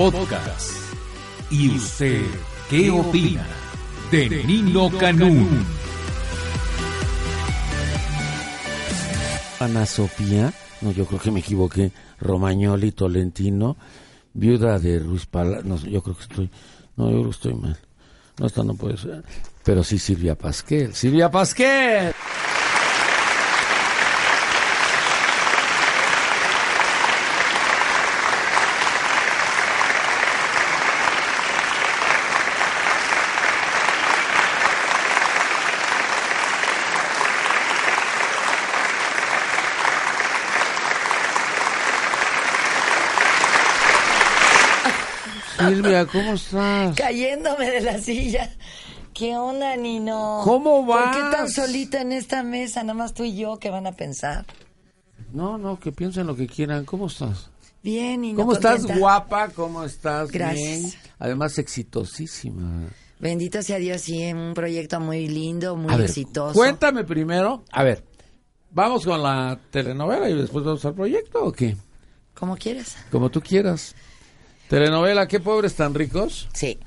Podcast. ¿Y usted qué opina de Nino Canún? Ana Sofía, no, yo creo que me equivoqué, Romagnoli Tolentino, viuda de Ruiz Pala, no, yo creo que estoy, no, yo creo que estoy mal. No, esta no puede ser. Pero sí Silvia Pasquel. Silvia Pasquel. Silvia, ¿cómo estás? Cayéndome de la silla. ¿Qué onda, Nino? ¿Cómo ¿Por qué vas? tan solita en esta mesa? Nada más tú y yo, ¿qué van a pensar? No, no, que piensen lo que quieran. ¿Cómo estás? Bien, Nino. ¿Cómo estás, guapa? ¿Cómo estás? Gracias. Bien. Además, exitosísima. Bendito sea Dios, sí, un proyecto muy lindo, muy A ver, exitoso. Cuéntame primero. A ver, ¿vamos con la telenovela y después vamos al proyecto o qué? Como quieras. Como tú quieras. Telenovela, ¿qué pobres tan ricos? Sí.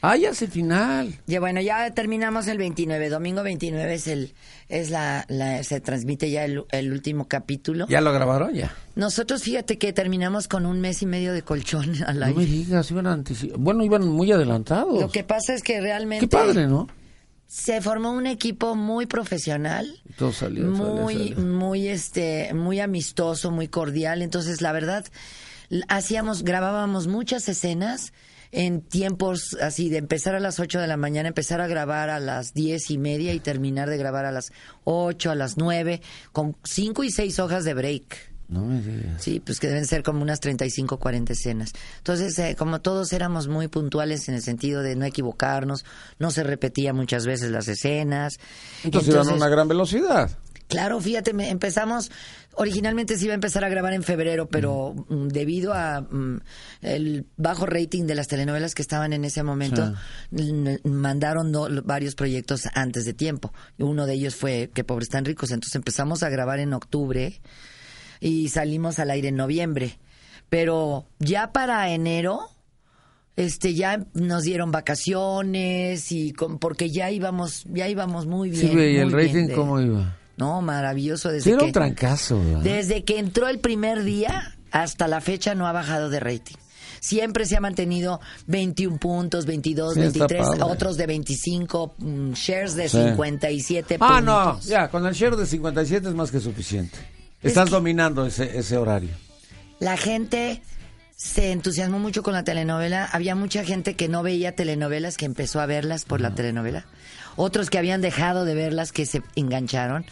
Ah, ya es el final. Ya, bueno, ya terminamos el 29. Domingo 29 es el, es la, la- se transmite ya el, el último capítulo. ¿Ya lo grabaron? Ya. Nosotros, fíjate que terminamos con un mes y medio de colchón al No aire. me digas, iban antici- Bueno, iban muy adelantados. Lo que pasa es que realmente Qué padre, ¿no? se formó un equipo muy profesional. Todo salió, salió, muy salió. muy este muy amistoso muy cordial entonces la verdad hacíamos grabábamos muchas escenas en tiempos así de empezar a las 8 de la mañana empezar a grabar a las diez y media y terminar de grabar a las 8 a las 9 con cinco y seis hojas de break No me digas. Sí, pues que deben ser como unas 35, 40 escenas. Entonces, eh, como todos éramos muy puntuales en el sentido de no equivocarnos, no se repetía muchas veces las escenas. Entonces, iban a una gran velocidad. Claro, fíjate, empezamos, originalmente se iba a empezar a grabar en febrero, pero mm, debido a mm, el bajo rating de las telenovelas que estaban en ese momento, mandaron varios proyectos antes de tiempo. Uno de ellos fue Que pobres tan ricos, entonces empezamos a grabar en octubre y salimos al aire en noviembre. Pero ya para enero, este ya nos dieron vacaciones y con, porque ya íbamos ya íbamos muy bien. Sí, ¿y el bien rating de- cómo iba? No, maravilloso desde que un trancazo, ¿verdad? desde que entró el primer día hasta la fecha no ha bajado de rating. Siempre se ha mantenido 21 puntos, 22, Sí, está 23, padre. otros de 25, mm, shares de Sí. 57 Ah, puntos. no, ya, con el share de 57 es más que suficiente. Estás dominando ese, ese horario. La gente se entusiasmó mucho con la telenovela. Había mucha gente que no veía telenovelas que empezó a verlas por la telenovela. Otros que habían dejado de verlas que se engancharon.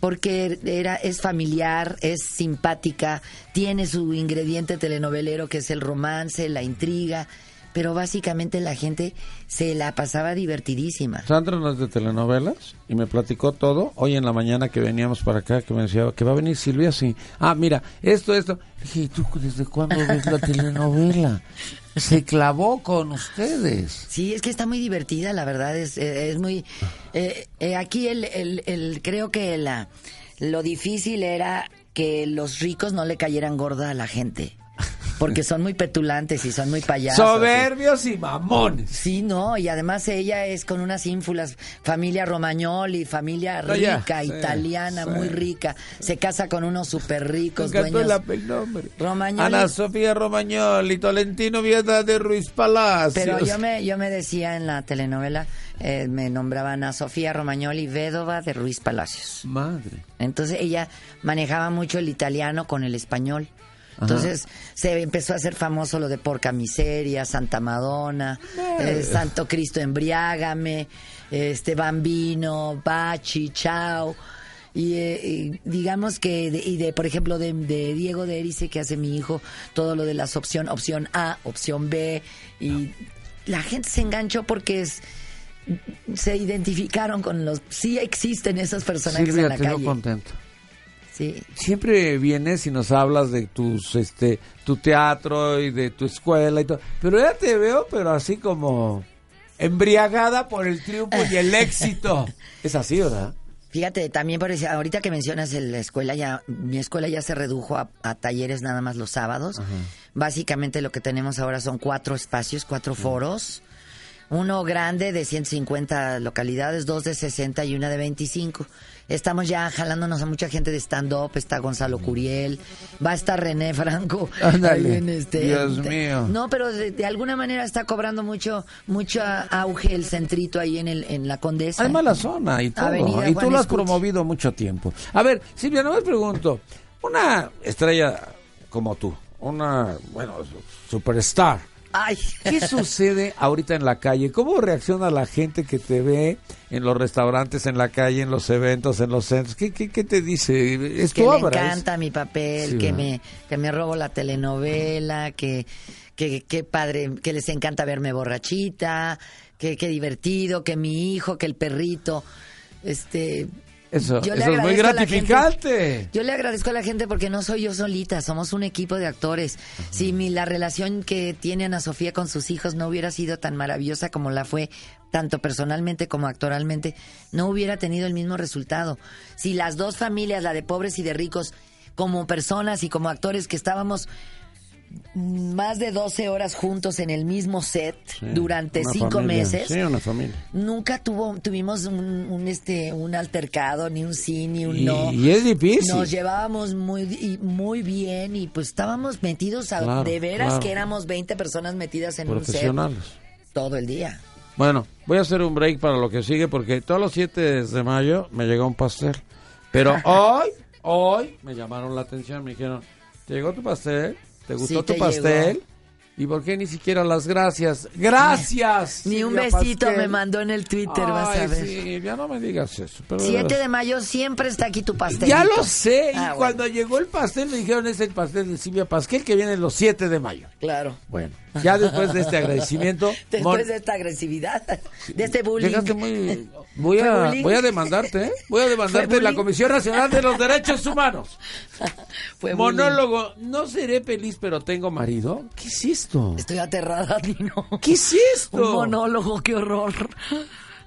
Porque era, es familiar, es simpática, tiene su ingrediente telenovelero que es el romance, la intriga, pero básicamente la gente se la pasaba divertidísima. Sandra no es de telenovelas y me platicó todo hoy en la mañana que veníamos para acá, que me decía que va a venir Silvia, sí. Ah, mira, esto, esto. Dije, ¿y tú desde cuándo ves la telenovela? Se clavó con ustedes. Sí, es que está muy divertida, la verdad, es, eh, es muy... eh, eh, aquí el, el, el- creo que la, lo difícil era que los ricos no le cayeran gorda a la gente, porque son muy petulantes y son muy payasos. Soberbios y mamones. Sí, no, y además ella es con unas ínfulas, familia Romagnoli, familia rica, sí, italiana, sí. muy rica, se casa con unos súper Me ricos el, dueños. nombre. Romagnoli. Ana Sofía Romagnoli, Tolentino Vieda de Ruiz Palacios. Pero yo me, yo me decía en la telenovela, eh, me nombraban a Sofía Romagnoli, Védova de Ruiz Palacios. Madre. Entonces ella manejaba mucho el italiano con el español. Entonces se empezó a hacer famoso lo de Porca Miseria, Santa Madonna, eh, Santo Cristo Embriágame, este Bambino, Bachi, Chao. Y, eh, y digamos que, de- y de, por ejemplo, de, de Diego de Erice, que hace mi hijo, todo lo de las opción, opción A, opción B, y la gente se enganchó porque es, se identificaron con los, sí existen esos personajes Silvia, en la te calle. contento. Sí. Siempre vienes y nos hablas de tus, este, tu teatro y de tu escuela y todo. Pero ya te veo, pero así como embriagada por el triunfo y el éxito. Es así, ¿verdad? Fíjate, también por eso, ahorita que mencionas el- la escuela, ya mi escuela ya se redujo a, a talleres nada más los sábados. Básicamente lo que tenemos ahora son cuatro espacios, cuatro foros. Uno grande de 150 localidades, dos de 60 y una de 25. Estamos ya jalándonos a mucha gente de stand-up. Está Gonzalo Curiel, va a estar René Franco. Ándale, este- Dios mío. No, pero de, de alguna manera está cobrando mucho mucho auge el centrito ahí en, el, en la Condesa. Hay mala zona y todo. Avenida y tú lo has promovido mucho tiempo. A ver, Silvia, no me pregunto. Una estrella como tú, una, bueno, superstar. Ay. ¿Qué sucede ahorita en la calle? ¿Cómo reacciona la gente que te ve en los restaurantes, en la calle, en los eventos, en los centros? ¿Qué, qué, qué te dice? ¿Es que tu obra? es- encanta mi papel, Sí, que ¿verdad? me que me robo la telenovela, que que qué padre, que les encanta verme borrachita, que qué divertido, que mi hijo, que el perrito, este Eso, yo le eso es muy gratificante. yo le agradezco a la gente porque no soy yo solita, somos un equipo de actores. Si mi, la relación que tiene Ana Sofía con sus hijos no hubiera sido tan maravillosa como la fue, tanto personalmente como actoralmente, no hubiera tenido el mismo resultado. Si las dos familias, la de pobres y de ricos, como personas y como actores que estábamos más de 12 horas juntos en el mismo set Sí, durante cinco familia. meses, Sí, una familia. nunca tuvo tuvimos un, un, este un altercado ni un sí ni un Y, no y es difícil. nos llevábamos muy muy bien y pues estábamos metidos a, Claro, de veras claro. que éramos 20 personas metidas en un set Profesionales. todo el día Bueno, voy a hacer un break para lo que sigue porque todos los 7 de mayo me llegó un pastel. Pero hoy, hoy me llamaron la atención, me dijeron, ¿te llegó tu pastel? ¿Te gustó Sí, tu te pastel? llegó. ¿Y por qué ni siquiera las gracias? ¡Gracias! ni un besito Pasquel! me mandó en el Twitter vas a Ay, ver sí, ya no me digas eso. Pero 7 de mayo siempre está aquí tu pastel Ya lo sé. Y Ah, bueno. cuando llegó el pastel me dijeron, es el pastel de Silvia Pasquel que viene los 7 de mayo. claro Bueno, ya después de este agradecimiento... después Mon- de esta agresividad de este bullying muy... Voy ¿Fue a, bullying? voy a demandarte, ¿eh? Voy a demandarte ¿Fue en la? Comisión Nacional de los Derechos Humanos. Fue bullying. Monólogo, no seré feliz, pero tengo marido. ¿Qué es esto? estoy aterrada Nino ¿Qué es esto? un monólogo qué horror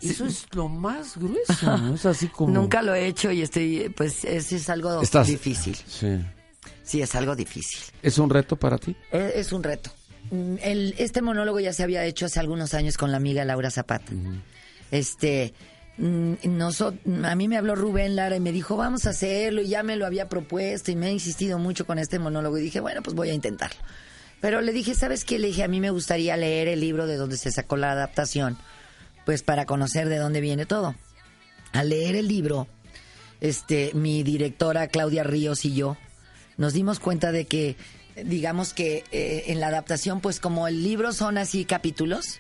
Eso es lo más grueso, ¿no? Es así como... Nunca lo he hecho y estoy, pues, es, es algo Estás- difícil. Sí. Sí, es algo difícil. ¿Es un reto para ti? Es, es un reto. Mm, El, este monólogo ya se había hecho hace algunos años con la amiga Laura Zapata. Este, mm, a mí me habló Rubén Lara y me dijo, vamos a hacerlo, y ya me lo había propuesto y me ha insistido mucho con este monólogo y dije, bueno, pues voy a intentarlo. Pero le dije, ¿sabes qué? Le dije, a mí me gustaría leer el libro de donde se sacó la adaptación, pues para conocer de dónde viene todo. Al leer el libro, este, mi directora Claudia Ríos y yo nos dimos cuenta de que, digamos que eh, en la adaptación, pues como el libro son así capítulos,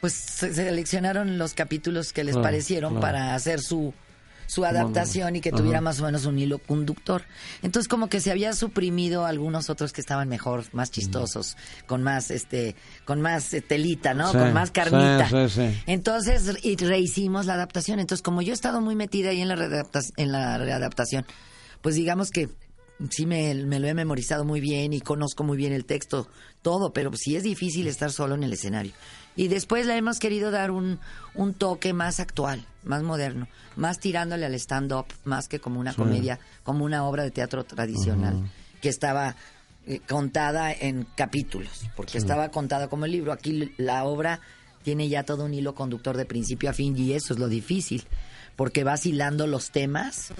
pues se seleccionaron los capítulos que les Claro, parecieron claro. para hacer su su adaptación y que Ajá. tuviera más o menos un hilo conductor. Entonces como que se había suprimido algunos otros que estaban mejor, más chistosos, con más este con más eh, telita, ¿no? Sí, con más carnita. sí, sí, sí. Entonces y rehicimos la adaptación. Entonces, como yo he estado muy metida ahí en la, readapta- en la readaptación, pues digamos que sí me, me lo he memorizado muy bien y conozco muy bien el texto, todo, pero sí es difícil estar solo en el escenario. Y después le hemos querido dar un, un toque más actual, más moderno, más tirándole al stand-up, más que como una comedia, como una obra de teatro tradicional, que estaba eh, contada en capítulos, porque estaba contada como el libro. Aquí la obra tiene ya todo un hilo conductor de principio a fin y eso es lo difícil, porque vas hilando los temas,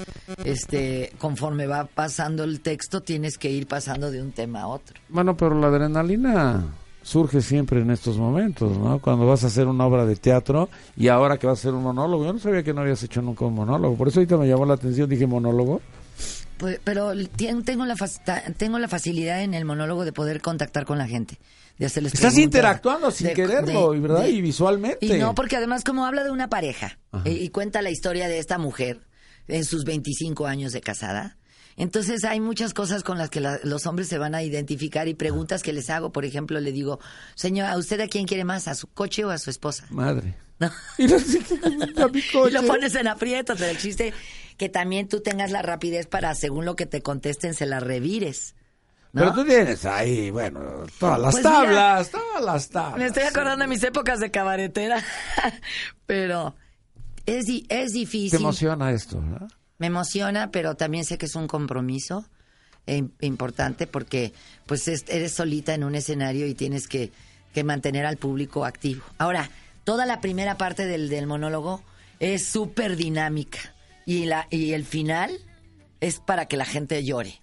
este, conforme va pasando el texto tienes que ir pasando de un tema a otro. Bueno, pero la adrenalina surge siempre en estos momentos, ¿no? Cuando vas a hacer una obra de teatro y ahora que vas a hacer un monólogo. Yo no sabía que no habías hecho nunca un monólogo. Por eso ahorita me llamó la atención, dije monólogo. Pues, pero tengo la, tengo la facilidad en el monólogo de poder contactar con la gente, de hacerles Estás interactuando sin de- quererlo, de- ¿verdad? de- y visualmente. Y no, porque además como habla de una pareja Ajá. y, y cuenta la historia de esta mujer, en sus 25 años de casada. Entonces hay muchas cosas con las que la- los hombres se van a identificar y preguntas que les hago. Por ejemplo, le digo, señora, ¿a usted a quién quiere más? ¿A su coche o a su esposa? Madre. ¿No? Y lo, a mi Y coche. lo pones en aprietos, pero el chiste que también tú tengas la rapidez para, según lo que te contesten, se la revires. ¿no? Pero tú tienes ahí, bueno, todas las Pues mira, tablas, todas las tablas. Me estoy acordando de mis épocas de cabaretera. pero es, di- es Te difícil. emociona esto, ¿verdad? Me emociona, pero también sé que es un compromiso eh, im- importante porque pues es- eres solita en un escenario y tienes que, que mantener al público activo. Ahora, toda la primera parte del, del monólogo es súper dinámica y, la, y el final es para que la gente llore.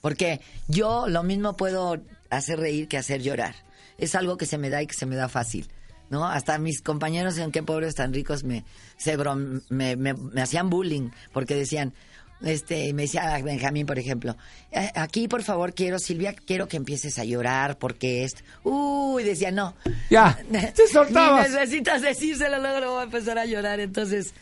Porque yo lo mismo puedo hacer reír que hacer llorar. Es algo que se me da y que se me da fácil. ¿no? Hasta mis compañeros en Qué Pobres Tan Ricos me, se brom- me, me- me hacían bullying porque decían, este, me decía Benjamín, por ejemplo, "Eh, aquí por favor quiero, Silvia, quiero que empieces a llorar porque es... Uy, decía, no. Ya, te soltabas. Ni necesitas decírselo, luego lo voy a empezar a llorar. Entonces,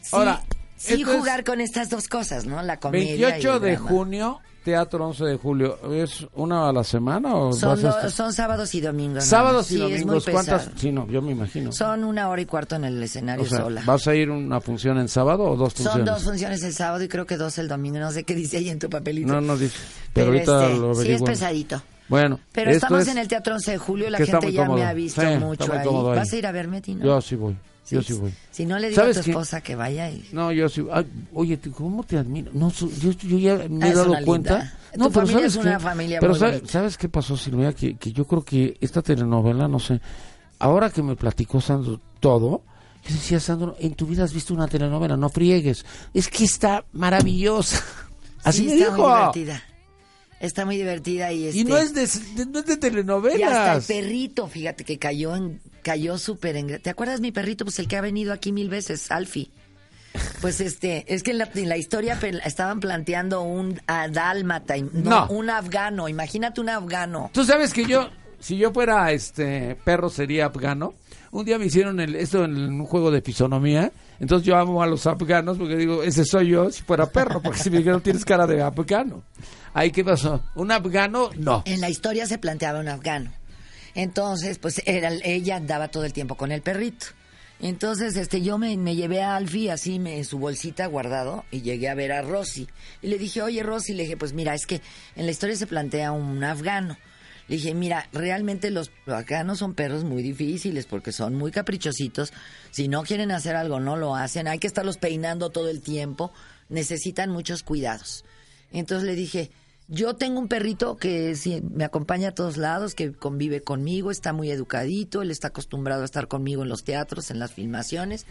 sí, Ahora, sí entonces, jugar con estas dos cosas, ¿no? La comedia y 28 el de drama. junio, Teatro 11 de julio. ¿Es una a la semana o Son, vas a do- estar- son sábados y domingos. nada sábados y Sí, domingos? ¿Cuántas? Sí, no, yo me imagino. Son una hora y cuarto en el escenario o sea, sola. ¿vas a ir una función en sábado o dos funciones? Son dos funciones el sábado y creo que dos el domingo. No sé qué dice ahí en tu papelito. No, no dice. Pero, ahorita este, lo sí es pesadito. Bueno, Pero estamos es- en el Teatro 11 de Julio. La gente ya cómodo. me ha visto Sí, mucho ahí. ahí. ¿Vas a ir a verme, Tino? Yo sí voy. Yo sí voy. Si no le digo a ¿Sabes tu esposa que vaya y... No, yo sí. ay, oye, ¿cómo te admiro? No, yo, yo ya me Ah, he dado cuenta. linda. No, Tu pero familia ¿sabes es una qué? familia Pero muy ¿sabes, bonita. ¿sabes qué pasó, Silvia? Que, que yo creo que esta telenovela, no sé, ahora que me platicó Sandro todo, yo decía, Sandro, en tu vida has visto una telenovela, no friegues. Es que está maravillosa. Así Sí, me está dijo. muy divertida. Está muy divertida y este... Y no es de, de- no es de Y hasta el telenovelas. perrito, fíjate que cayó en, cayó súper en... ¿Te acuerdas mi perrito? Pues el que ha venido aquí mil veces, Alfie. Pues este, es que en la, en la historia estaban planteando un dálmata, No. un afgano, imagínate un afgano. Tú sabes que yo, si yo fuera este perro, sería afgano. Un día me hicieron el, esto en un juego de fisonomía. Entonces yo amo a los afganos porque digo, ese soy yo si fuera perro. Porque si me dijeron, tienes cara de afgano. ¿Un afgano? No. En la historia se planteaba un afgano. Entonces, pues era, ella andaba todo el tiempo con el perrito. Entonces, este, yo me, me llevé a Alfie así me, en su bolsita guardado y llegué a ver a Rosy. Y le dije, oye Rosy, le dije, pues mira, es que en la historia se plantea un afgano. Le dije, mira, realmente los afganos son perros muy difíciles porque son muy caprichositos. Si no quieren hacer algo, no lo hacen. Hay que estarlos peinando todo el tiempo. Necesitan muchos cuidados. Entonces le dije, yo tengo un perrito que sí, me acompaña a todos lados, que convive conmigo, está muy educadito, él está acostumbrado a estar conmigo en los teatros, en las filmaciones,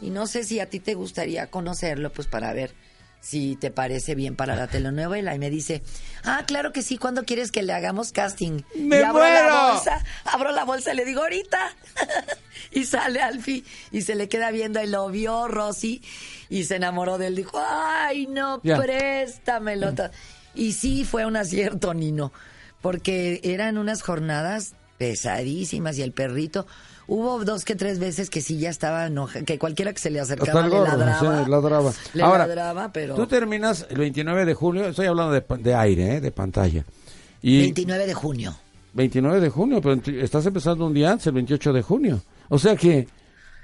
y no sé si a ti te gustaría conocerlo, pues para ver si te parece bien para la telenovela. Y me dice, ah, claro que sí, ¿cuándo quieres que le hagamos casting? ¡Me y abro muero! la bolsa, abro la bolsa y le digo, ahorita. y sale Alfie y se le queda viendo y lo vio Rosy y se enamoró de él. Dijo, ay, no, Ya. préstamelo. to-". Y sí fue un acierto, Nino, porque eran unas jornadas pesadísimas y el perrito... Hubo dos que tres veces que sí ya estaba enojado, que cualquiera que se le acercaba el le ladraba. sí, ladraba. Le Ahora, ladraba, pero... Tú terminas el 29 de julio, estoy hablando de, de aire, ¿eh? de pantalla. Y 29 de junio. 29 de junio, pero estás empezando un día antes, el 28 de junio. O sea que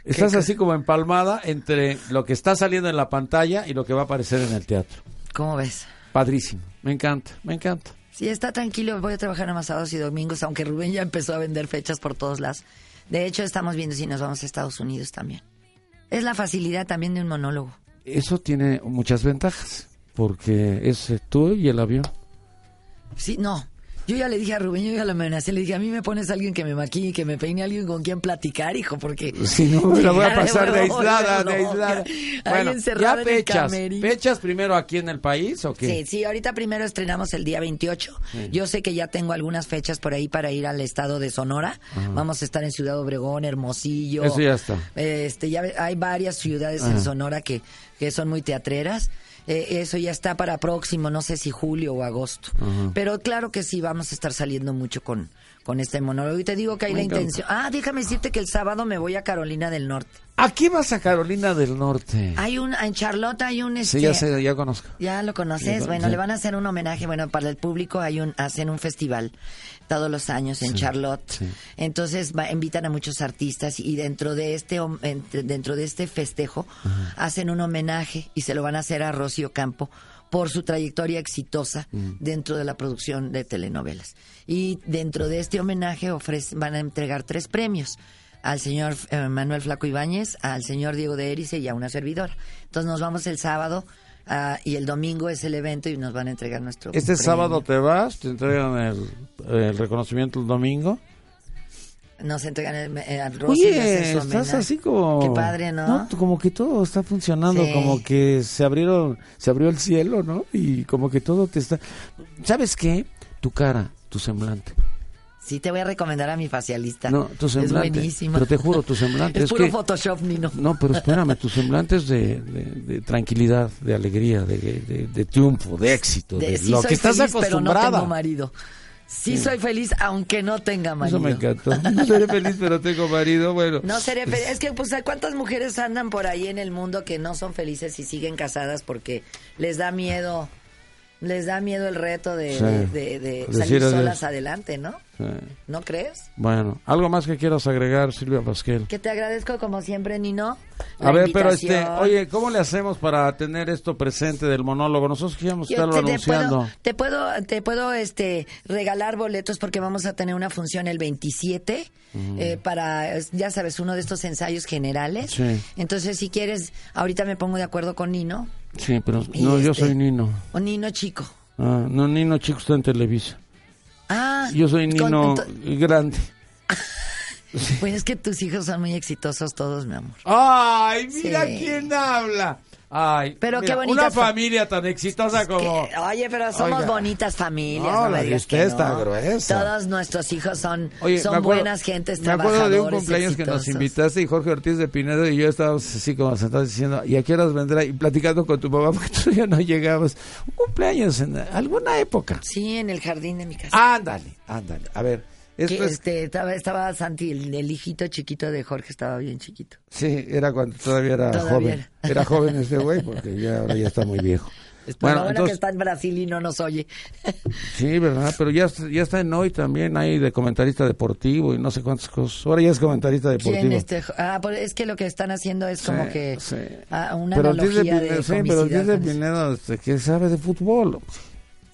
estás ¿Qué- así como empalmada entre lo que está saliendo en la pantalla y lo que va a aparecer en el teatro. ¿Cómo ves? Padrísimo, me encanta, me encanta. Sí, está tranquilo, voy a trabajar nada más sábados y domingos, aunque Rubén ya empezó a vender fechas por todos lados. De hecho, estamos viendo si nos vamos a Estados Unidos también. Es la facilidad también de un monólogo. Eso tiene muchas ventajas, porque es eh, tú y el avión. Sí, no. Yo ya le dije a Rubén, yo ya lo amenacé, le dije, a mí me pones a alguien que me maquille, que me peine, alguien con quien platicar, hijo, porque... Si no, me la voy a pasar de aislada, de aislada. Bueno, ya fechas, fechas primero aquí en el país o qué? Sí, sí, ahorita primero estrenamos el día 28. Yo sé que ya tengo algunas fechas por ahí para ir al estado de Sonora. Vamos a estar en Ciudad Obregón, Hermosillo. Eso ya está. Este, ya hay varias ciudades en Sonora que, que son muy teatreras. Eh, eso ya está para próximo, no sé si julio o agosto. Pero claro que sí, vamos a estar saliendo mucho con, con este monólogo. Y te digo que hay la intención. Ah, déjame decirte que el sábado me voy a Carolina del Norte. Aquí vas a Carolina del Norte. Hay un, en Charlotte hay un este. Sí, ya sé, ya conozco. Ya lo conoces. Bueno, sí. le van a hacer un homenaje. Bueno, para el público hay un, hacen un festival todos los años en Charlotte. sí. Entonces va- invitan a muchos artistas y dentro de este dentro de este festejo hacen un homenaje y se lo van a hacer a Rocío Campo por su trayectoria exitosa Mm. dentro de la producción de telenovelas. Y dentro de este homenaje van a entregar tres premios al señor eh, Manuel Flaco Ibáñez, al señor Diego de Erice y a una servidora. Entonces nos vamos el sábado ah, y el domingo es el evento y nos van a entregar nuestro Este premio. sábado te vas, te entregan el, el reconocimiento el domingo. Nos entregan el, eh, hacen Oye, su estás homenaje. así como... Qué padre, ¿no? Como que todo está funcionando, Sí. como que se abrieron, se abrió el cielo, ¿no? Y como que todo te está... ¿Sabes qué? Tu cara, tu semblante. Sí, te voy a recomendar a mi facialista. No, tu semblante. Es buenísimo. Pero te juro, tu semblante. es, es puro que- Photoshop, Nino. No, pero espérame, tu semblante es de, de- de tranquilidad, de alegría, de, triunfo, de éxito, de, sí lo que estás feliz, pero no acostumbrada. tengo marido. Sí, soy feliz, aunque no tenga marido. Eso me encantó. No seré feliz, pero tengo marido. Bueno, No seré feliz. Es que, pues, ¿cuántas mujeres andan por ahí en el mundo que no son felices y siguen casadas porque les da miedo, les da miedo el reto de, Sí. de- de- de Decir salir adiós. solas adelante, ¿no? sí. ¿No crees? bueno, algo más que quieras agregar, Silvia Pasquel. Que te agradezco como siempre, Nino. A ver, pero este, oye, ¿cómo le hacemos para tener esto presente del monólogo? Nosotros queríamos estarlo te, te anunciando. puedo, te puedo, te puedo, este, regalar boletos porque vamos a tener una función el 27 eh, para, ya sabes, uno de estos ensayos generales. Sí. Entonces, si quieres, ahorita me pongo de acuerdo con Nino Sí, pero no, yo este- soy Nino. o Nino Chico. Ah, no, Nino Chico está en Televisa. Ah, Yo soy Nino Grande. pues es que tus hijos son muy exitosos todos, mi amor. ¡Ay, mira Sí. quién habla! Ay, Pero qué mira, bonitas Una fa- familia tan exitosa como... Que- oye, pero somos Oiga. bonitas familias. No, No, la me digas usted que está no. gruesa. Todos nuestros hijos son, Oye, son acuerdo- buenas gentes, Me acuerdo de un cumpleaños que nos invitaste y Jorge Ortiz de Pinedo y yo estábamos así como sentados diciendo, ¿y a qué horas vendrá? Y platicando con tu mamá porque ya no llegabas. Un cumpleaños en alguna época. Sí, en el jardín de mi casa. Ándale, ándale. A ver, esto Que, es... este, estaba, estaba Santi, el, el hijito chiquito de Jorge, estaba bien chiquito. Sí, era cuando todavía era Todavía joven. era. Era joven este güey porque ya ahora ya está muy viejo. Bueno, bueno que entonces, está en Brasil y no nos oye. sí, ¿verdad? Pero ya, ya está en hoy también, hay de comentarista deportivo y no sé cuántas cosas. Ahora ya es comentarista deportivo. ¿Quién este? Ah, pues es que lo que están haciendo es como Sí, que sí. ah, una pero de analogía de, Pinedo, sí, pero de. Pinedo, este, que sabe de fútbol.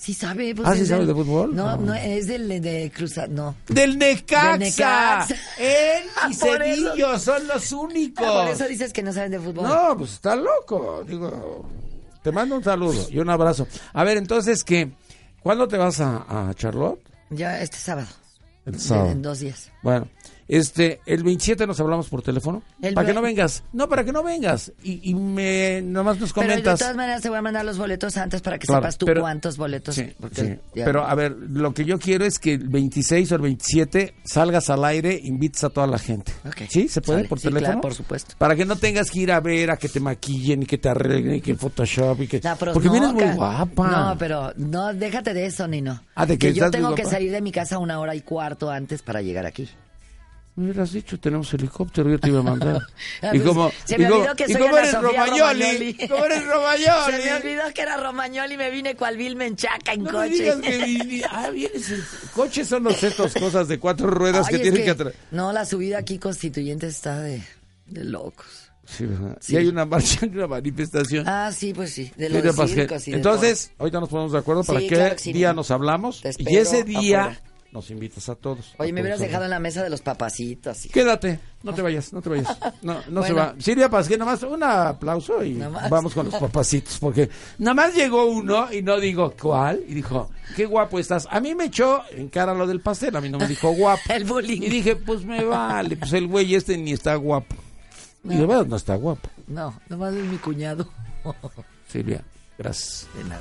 Sí sabe. Pues Ah, ¿sí sabe de fútbol? No, Ah. no, es del de Cruzat, no. Del Necaxa. Del Necaxa. Él y Cedillo son los únicos. Ah, por eso dices que no saben de fútbol. No, pues está loco. Digo, te mando un saludo y un abrazo. A ver, entonces, ¿qué? ¿Cuándo te vas a, a Charlotte? Ya este sábado. El sábado. En dos días. Bueno, este, el 27 nos hablamos por teléfono. El para que no vengas. No, para que no vengas. Y, y me, nomás nos Pero de comentas. todas maneras te voy a mandar los boletos antes para que Claro, sepas tú pero- cuántos boletos. Sí, sí. Pero a ver, lo que yo quiero es que el 26 o el 27 salgas al aire, invites a toda la gente. ¿Sí? ¿Se puede Sale. por Sí, teléfono? claro, por supuesto. Para que no tengas que ir a ver, a que te maquillen y que te arreglen y que Photoshop y que... Pero Porque no, vienes muy guapa. No, pero no, déjate de eso, Nino. Ah, de que yo estás muy tengo que guapa. salir de mi casa una hora y cuarto antes para llegar aquí. Me hubieras dicho, tenemos helicóptero, yo te iba a mandar. Y como, se y me como- olvidó que y soy como Ana eres Sofía Romagnoli, Romagnoli. como eres Romagnoli. Se me olvidó que era Romagnoli y me vine cual vil menchaca en No me coche. digas que ah, vienes en coches son los estos cosas de cuatro ruedas Ay, que tienen que- que atraer. No, la subida aquí constituyente está de, de locos. Sí, ¿verdad? Sí. Y hay una marcha, una manifestación. Ah, sí, pues sí. De los circos y de Entonces, ahorita nos ponemos de acuerdo para Sí, qué claro que sí, día nos hablamos. Te Y ese día afuera. Nos invitas a todos. todo. Oye, A me hubieras todos. dejado en la mesa de los papacitos. hijo. Quédate, no te vayas, no te vayas. No, no se va. Silvia Pasquel, nomás un aplauso y Nomás. vamos con los papacitos, porque nada más llegó uno y no digo cuál, y dijo, qué guapo estás. A mí me echó en cara lo del pastel, a mí no me dijo guapo. El bullying. Y dije, pues me vale, pues el güey este ni está guapo. Y de verdad no está guapo. No, nomás es mi cuñado. Silvia, gracias. De nada.